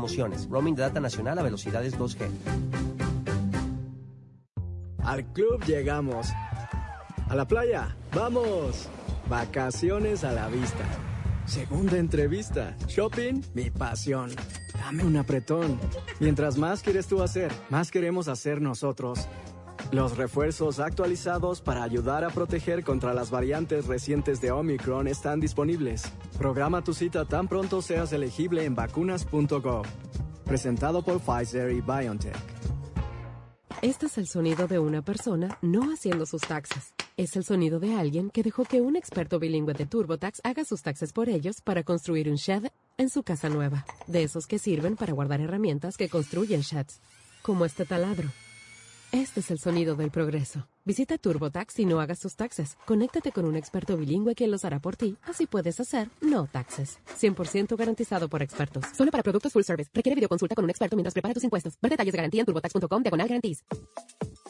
Roaming data nacional a velocidades 2G. Al club llegamos. A la playa, vamos. Vacaciones a la vista. Segunda entrevista. Shopping, mi pasión. Dame un apretón. Mientras más quieres tú hacer, más queremos hacer nosotros. Los refuerzos actualizados para ayudar a proteger contra las variantes recientes de Omicron están disponibles. Programa tu cita tan pronto seas elegible en vacunas.gov. Presentado por Pfizer y BioNTech. Este es el sonido de una persona no haciendo sus taxes. Es el sonido de alguien que dejó que un experto bilingüe de TurboTax haga sus taxes por ellos para construir un shed en su casa nueva. De esos que sirven para guardar herramientas que construyen sheds, como este taladro. Este es el sonido del progreso. Visita TurboTax y no hagas tus taxes. Conéctate con un experto bilingüe quien los hará por ti. Así puedes hacer no taxes. 100% garantizado por expertos. Solo para productos full service. Requiere videoconsulta con un experto mientras prepara tus impuestos. Ver detalles de garantía en turbotax.com diagonal guarantees.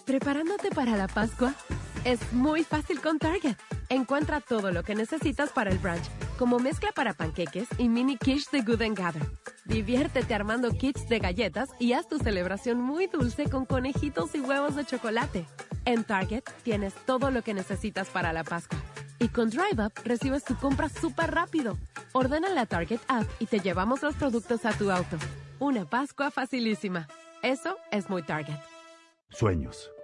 ¿Preparándote para la Pascua? Es muy fácil con Target. Encuentra todo lo que necesitas para el brunch, como mezcla para panqueques y mini quiche de Good and Gather. Diviértete armando kits de galletas y haz tu celebración muy dulce con conejitos y huevos de chocolate. En Target tienes todo lo que necesitas para la Pascua. Y con Drive Up recibes tu compra súper rápido. Ordena la Target app y te llevamos los productos a tu auto. Una Pascua facilísima. Eso es muy Target. Sueños.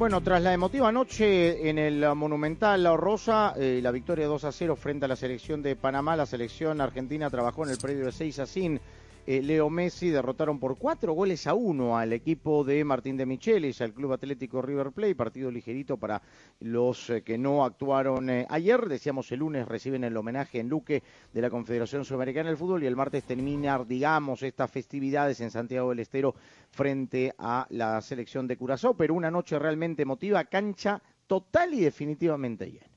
Bueno, tras la emotiva noche en el Monumental La Rosa, eh, la victoria 2 a 0 frente a la selección de Panamá, la selección argentina trabajó en el predio de 6 a 5 eh, Leo Messi derrotaron por cuatro goles a uno al equipo de Martín de Michelis, al Club Atlético River Plate, partido ligerito para los eh, que no actuaron eh, ayer. Decíamos el lunes reciben el homenaje en Luque de la Confederación Sudamericana del Fútbol y el martes terminar, digamos, estas festividades en Santiago del Estero frente a la selección de Curazao, pero una noche realmente emotiva, cancha total y definitivamente llena.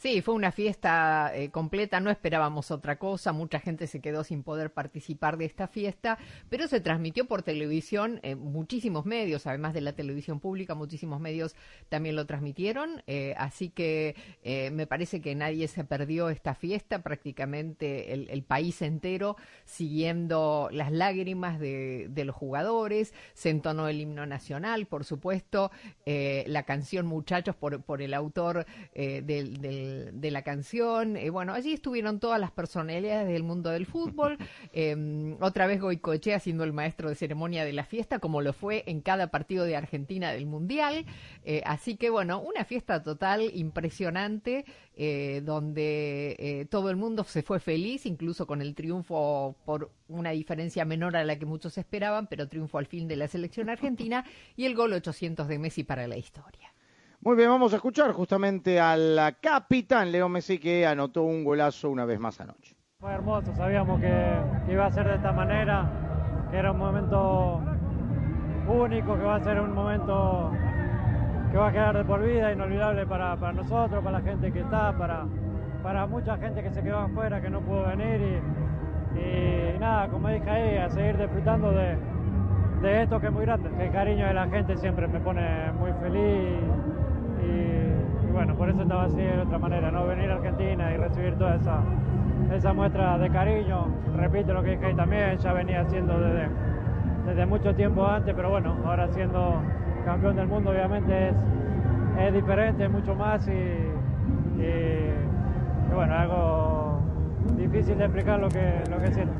Sí, fue una fiesta eh, completa, no esperábamos otra cosa, mucha gente se quedó sin poder participar de esta fiesta, pero se transmitió por televisión, en muchísimos medios, además de la televisión pública, muchísimos medios también lo transmitieron, eh, así que eh, me parece que nadie se perdió esta fiesta, prácticamente el, país entero siguiendo las lágrimas de, de, los jugadores, se entonó el himno nacional, por supuesto, la canción Muchachos por, por el autor del, del de la canción. Eh, bueno, allí estuvieron todas las personalidades del mundo del fútbol. Eh, otra vez Goicoechea siendo el maestro de ceremonia de la fiesta, como lo fue en cada partido de Argentina del Mundial. Eh, así que, bueno, una fiesta total impresionante, eh, donde eh, todo el mundo se fue feliz, incluso con el triunfo por una diferencia menor a la que muchos esperaban, pero triunfo al fin de la selección argentina y el gol 800 de Messi para la historia. Muy bien, vamos a escuchar justamente al capitán Leo Messi que anotó un golazo una vez más anoche. Fue hermoso, sabíamos que, iba a ser de esta manera, que era un momento único, que va a ser un momento que va a quedar de por vida, inolvidable para, para nosotros, para la gente que está, para, para mucha gente que se quedó afuera, que no pudo venir y, y nada, como dije ahí, a seguir disfrutando de, de esto que es muy grande. El cariño de la gente siempre me pone muy feliz y, y, bueno, por eso estaba así de otra manera, ¿no? Venir a Argentina y recibir toda esa, esa muestra de cariño. Repito lo que dije también, ya venía haciendo desde, desde mucho tiempo antes, pero bueno, ahora siendo campeón del mundo obviamente es, es diferente, mucho más y, y, y bueno, algo difícil de explicar lo que, lo que siento.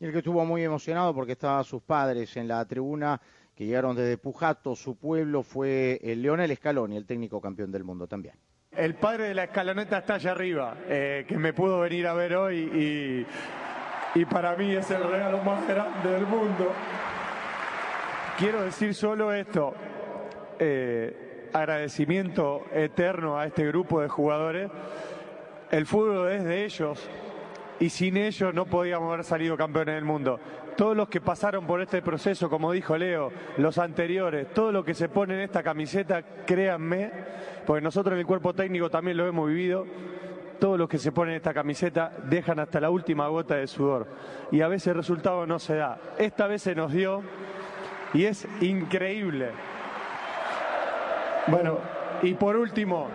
Y el que estuvo muy emocionado porque estaban sus padres en la tribuna que llegaron desde Pujato, su pueblo, fue el Leonel Scaloni, el técnico campeón del mundo también. El padre de la escaloneta está allá arriba, eh, que me pudo venir a ver hoy y, para mí es el regalo más grande del mundo. Quiero decir solo esto, eh, agradecimiento eterno a este grupo de jugadores. El fútbol es de ellos y sin ellos no podíamos haber salido campeones del mundo todos los que pasaron por este proceso, como dijo Leo, los anteriores, todo lo que se pone en esta camiseta, créanme, porque nosotros en el cuerpo técnico también lo hemos vivido, todos los que se ponen en esta camiseta dejan hasta la última gota de sudor. Y a veces el resultado no se da. Esta vez se nos dio y es increíble. Bueno, y por último,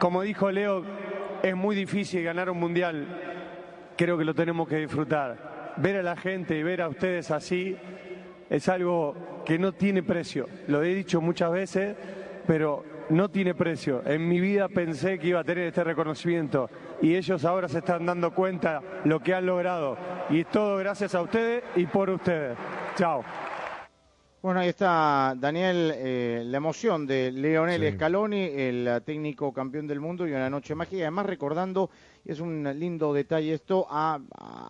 como dijo Leo, es muy difícil ganar un mundial. Creo que lo tenemos que disfrutar ver a la gente y ver a ustedes así es algo que no tiene precio. Lo he dicho muchas veces, pero no tiene precio. En mi vida pensé que iba a tener este reconocimiento y ellos ahora se están dando cuenta lo que han logrado. Y todo gracias a ustedes y por ustedes. Chao. Bueno, ahí está, Daniel, eh, la emoción de Leonel sí. Scaloni, el técnico campeón del mundo y una noche mágica. Además, recordando, es un lindo detalle esto, a,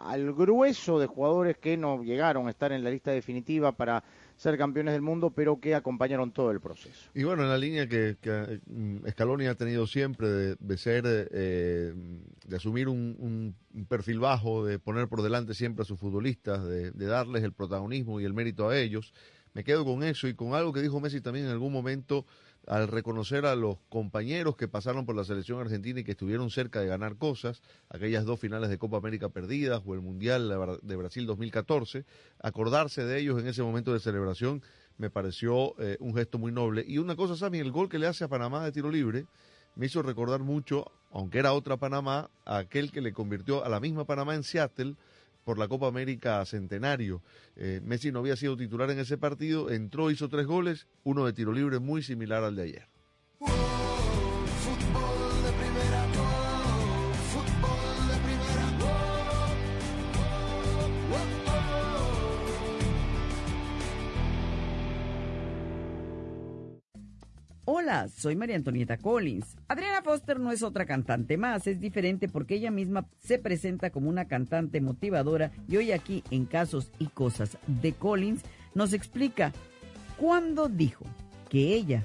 al grueso de jugadores que no llegaron a estar en la lista definitiva para ser campeones del mundo, pero que acompañaron todo el proceso. Y bueno, en la línea que, que Scaloni ha tenido siempre de, de ser, eh, de asumir un, un, perfil bajo, de poner por delante siempre a sus futbolistas, de, de darles el protagonismo y el mérito a ellos me quedo con eso y con algo que dijo Messi también en algún momento al reconocer a los compañeros que pasaron por la selección argentina y que estuvieron cerca de ganar cosas, aquellas dos finales de Copa América perdidas o el Mundial de Brasil 2014, acordarse de ellos en ese momento de celebración me pareció eh, un gesto muy noble. Y una cosa, Sammy, el gol que le hace a Panamá de tiro libre me hizo recordar mucho, aunque era otra Panamá, aquel que le convirtió a la misma Panamá en Seattle por la Copa América Centenario. Eh, Messi no había sido titular en ese partido, entró, hizo tres goles, uno de tiro libre muy similar al de ayer. Hola. Soy María Antonieta Collins. Adriana Foster no es otra cantante más, es diferente porque ella misma se presenta como una cantante motivadora y hoy aquí en Casos y Cosas de Collins nos explica cuándo dijo que ella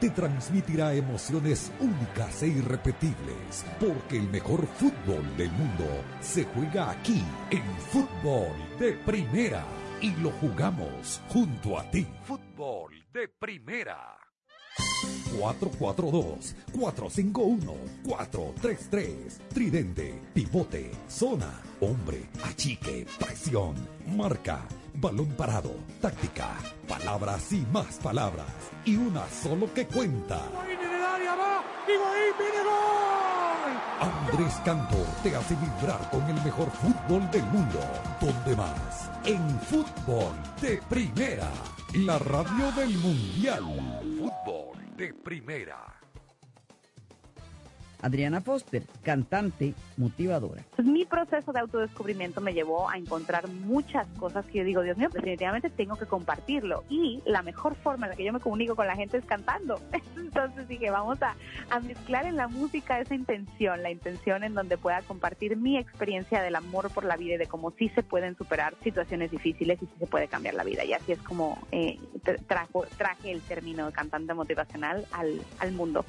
te transmitirá emociones únicas e irrepetibles, porque el mejor fútbol del mundo se juega aquí, en fútbol de primera, y lo jugamos junto a ti. Fútbol de primera. 442-451-433. Tridente, pivote, zona, hombre, achique, presión, marca, balón parado, táctica, palabras y más palabras. Y una solo que cuenta. Andrés Cantor te hace vibrar con el mejor fútbol del mundo. ¿Dónde más? En fútbol de primera. La radio del mundial. Fútbol de primera. Adriana Foster, cantante motivadora. Pues mi proceso de autodescubrimiento me llevó a encontrar muchas cosas que yo digo, Dios mío, definitivamente tengo que compartirlo. Y la mejor forma en la que yo me comunico con la gente es cantando. Entonces dije, vamos a, mezclar en la música esa intención, la intención en donde pueda compartir mi experiencia del amor por la vida y de cómo sí se pueden superar situaciones difíciles y sí se puede cambiar la vida. Y así es como eh, trajo, traje el término cantante motivacional al, al mundo.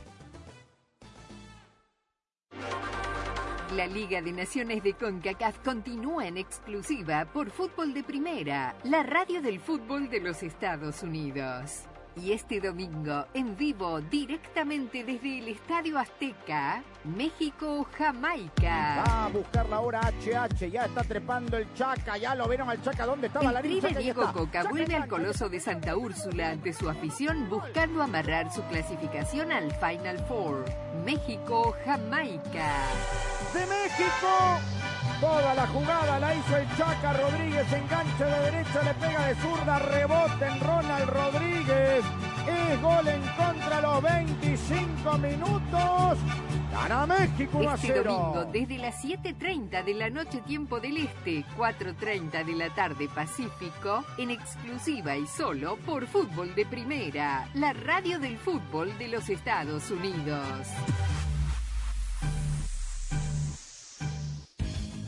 La Liga de Naciones de CONCACAF continúa en exclusiva por Fútbol de Primera, la radio del fútbol de los Estados Unidos. Y este domingo, en vivo, directamente desde el Estadio Azteca, México-Jamaica. Va a buscar la hora HH, ya está trepando el Chaca, ya lo vieron al Chaca, ¿dónde estaba la El de Diego Coca vuelve al Coloso de Santa Úrsula ante su afición buscando amarrar su clasificación al Final Four. México-Jamaica. De México, toda la jugada la hizo el Chaca Rodríguez, enganche de derecha, le pega de zurda, rebote en Ronald Rodríguez. Es gol en contra los 25 minutos. Gana México 1 a Este 0. domingo, desde las 7.30 de la noche tiempo del Este, 4.30 de la tarde Pacífico, en exclusiva y solo por Fútbol de Primera, la radio del fútbol de los Estados Unidos.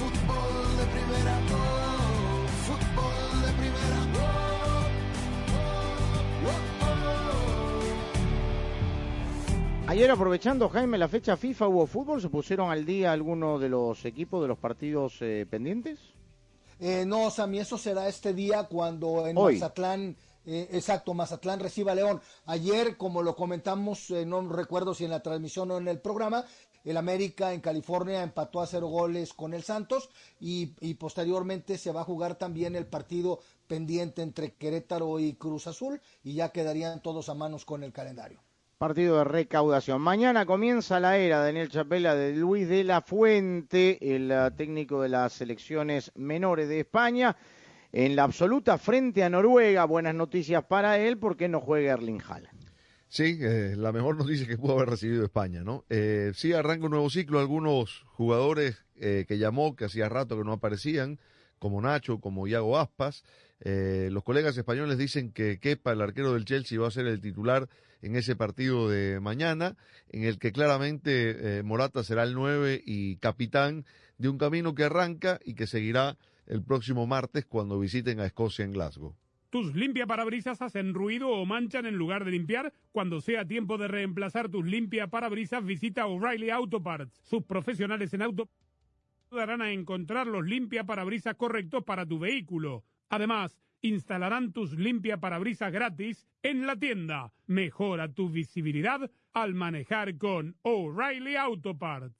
Fútbol de primera, oh, fútbol de primera, Ayer aprovechando, Jaime, la fecha FIFA, ¿hubo fútbol? ¿Se pusieron al día algunos de los equipos de los partidos eh, pendientes? Eh, no, Sammy, eso será este día cuando en Hoy. Mazatlán, eh, exacto, Mazatlán reciba a León. Ayer, como lo comentamos, eh, no recuerdo si en la transmisión o en el programa, el América en California empató a cero goles con el Santos y, posteriormente se va a jugar también el partido pendiente entre Querétaro y Cruz Azul y ya quedarían todos a manos con el calendario. Partido de recaudación. Mañana comienza la era, Daniel Chapela, de Luis de la Fuente, el eh, técnico de las selecciones menores de España. En la absoluta frente a Noruega, buenas noticias para él porque no juega Erling Haaland. Sí, eh, la mejor noticia que pudo haber recibido España, ¿no? Eh, sí, arranca un nuevo ciclo. Algunos jugadores eh, que llamó, que hacía rato que no aparecían, como Nacho, como Iago Aspas. Eh, los colegas españoles dicen que Kepa, el arquero del Chelsea, va a ser el titular en ese partido de mañana, en el que claramente eh, Morata será el 9 y capitán de un camino que arranca y que seguirá el próximo martes cuando visiten a Escocia en Glasgow. Tus limpia parabrisas hacen ruido o manchan en lugar de limpiar. Cuando sea tiempo de reemplazar tus limpia parabrisas, visita O'Reilly Auto Parts. Sus profesionales en auto ayudarán a encontrar los limpia parabrisas correctos para tu vehículo. Además, instalarán tus limpia parabrisas gratis en la tienda. Mejora tu visibilidad al manejar con O'Reilly Auto Parts.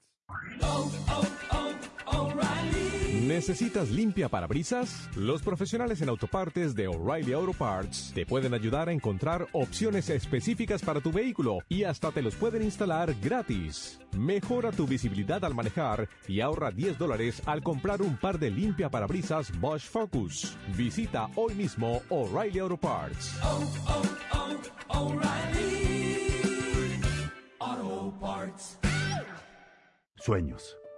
¿Necesitas limpia parabrisas? Los profesionales en autopartes de O'Reilly Auto Parts te pueden ayudar a encontrar opciones específicas para tu vehículo y hasta te los pueden instalar gratis. Mejora tu visibilidad al manejar y ahorra 10 dólares al comprar un par de limpia parabrisas Bosch Focus. Visita hoy mismo O'Reilly Auto Parts. Sueños.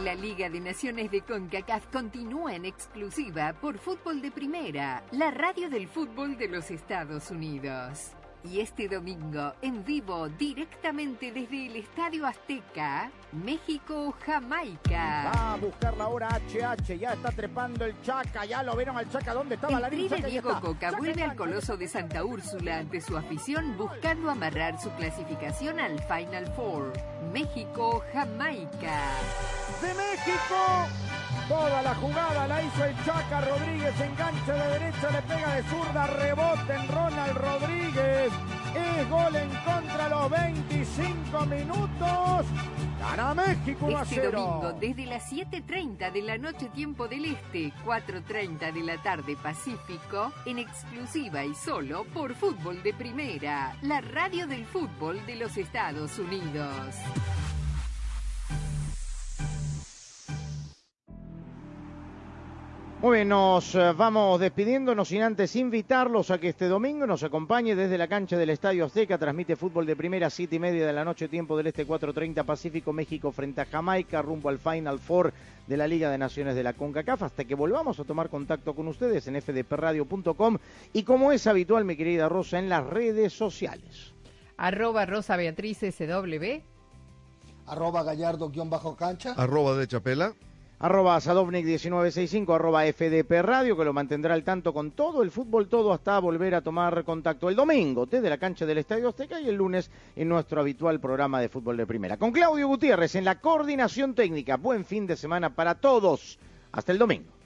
La Liga de Naciones de CONCACAF continúa en exclusiva por Fútbol de Primera, la radio del fútbol de los Estados Unidos. Y este domingo, en vivo, directamente desde el Estadio Azteca, México-Jamaica. Va a buscar la hora HH, ya está trepando el Chaca, ya lo vieron al Chaca, ¿dónde estaba la El Diego Coca vuelve al Coloso de Santa Úrsula ante su afición buscando amarrar su clasificación al Final Four. México-Jamaica. de México. Toda la jugada la hizo el Chaca Rodríguez, enganche de derecha, le pega de zurda, rebote en Ronald Rodríguez. Es gol en contra los 25 minutos. Gana México 1 a Este 0. domingo, desde las 7.30 de la noche tiempo del Este, 4.30 de la tarde Pacífico, en exclusiva y solo por Fútbol de Primera, la radio del fútbol de los Estados Unidos. Muy bien, nos eh, vamos despidiéndonos sin antes invitarlos a que este domingo nos acompañe desde la cancha del Estadio Azteca. Transmite fútbol de primera, siete y media de la noche, tiempo del Este 4.30 Pacífico, México frente a Jamaica, rumbo al Final Four de la Liga de Naciones de la CONCACAF. Hasta que volvamos a tomar contacto con ustedes en fdpradio.com y como es habitual, mi querida Rosa, en las redes sociales. Arroba Rosa Beatriz SW. Arroba Gallardo-cancha. Arroba de Chapela arroba Sadovnik1965, arroba FDP Radio, que lo mantendrá al tanto con todo el fútbol, todo hasta volver a tomar contacto el domingo desde la cancha del Estadio Azteca y el lunes en nuestro habitual programa de fútbol de primera. Con Claudio Gutiérrez en la coordinación técnica. Buen fin de semana para todos. Hasta el domingo.